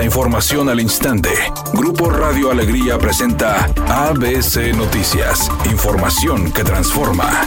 La información al instante. Grupo Radio Alegría presenta ABC Noticias. Información que transforma.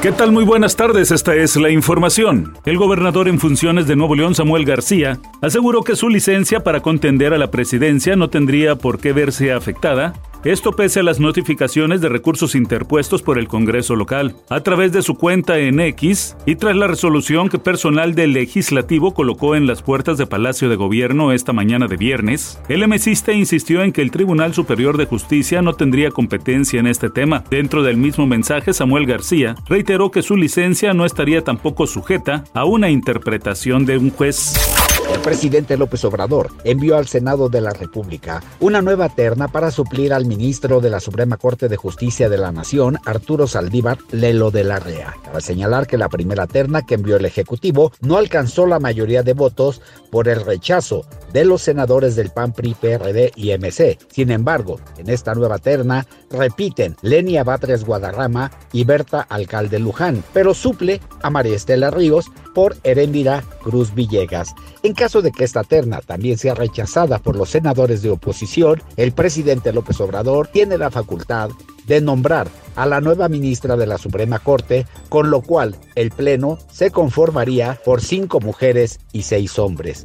¿Qué tal? Muy buenas tardes, esta es la información. El gobernador en funciones de Nuevo León, Samuel García, aseguró que su licencia para contender a la presidencia no tendría por qué verse afectada esto pese a las notificaciones de recursos interpuestos por el Congreso local. A través de su cuenta en X y tras la resolución que personal del legislativo colocó en las puertas de Palacio de Gobierno esta mañana de viernes, el MCista insistió en que el Tribunal Superior de Justicia no tendría competencia en este tema. Dentro del mismo mensaje, Samuel García reiteró que su licencia no estaría tampoco sujeta a una interpretación de un juez. El presidente López Obrador envió al Senado de la República una nueva terna para suplir al ministro de la Suprema Corte de Justicia de la Nación, Arturo Saldívar Lelo de la Rea. Cabe señalar que la primera terna que envió el Ejecutivo no alcanzó la mayoría de votos por el rechazo de los senadores del PAN, PRI, PRD y MC. Sin embargo, en esta nueva terna repiten Lenia Batres Guadarrama y Berta Alcalde Luján, pero suple a María Estela Ríos por Erendira Cruz Villegas. En caso de que esta terna también sea rechazada por los senadores de oposición, el presidente López Obrador tiene la facultad de nombrar a la nueva ministra de la Suprema Corte, con lo cual el Pleno se conformaría por cinco mujeres y seis hombres.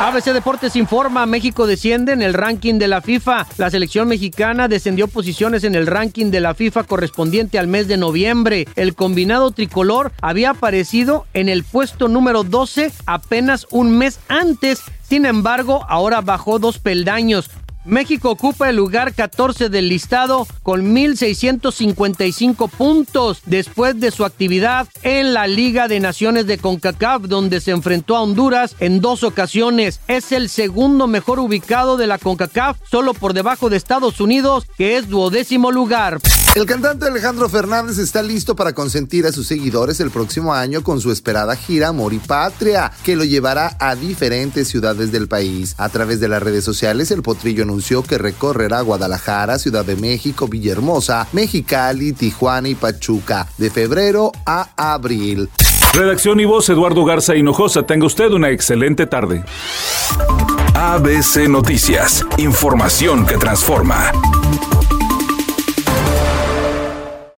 ABC Deportes informa, México desciende en el ranking de la FIFA. La selección mexicana descendió posiciones en el ranking de la FIFA correspondiente al mes de noviembre. El combinado tricolor había aparecido en el puesto número 12 apenas un mes antes. Sin embargo, ahora bajó dos peldaños. México ocupa el lugar 14 del listado con 1.655 puntos después de su actividad en la Liga de Naciones de CONCACAF donde se enfrentó a Honduras en dos ocasiones. Es el segundo mejor ubicado de la CONCACAF solo por debajo de Estados Unidos que es duodécimo lugar. El cantante Alejandro Fernández está listo para consentir a sus seguidores el próximo año con su esperada gira Amor y Patria que lo llevará a diferentes ciudades del país. A través de las redes sociales el potrillo anunció que recorrerá Guadalajara, Ciudad de México, Villahermosa, Mexicali, Tijuana y Pachuca de febrero a abril. Redacción y voz Eduardo Garza Hinojosa. Tenga usted una excelente tarde. ABC Noticias. Información que transforma.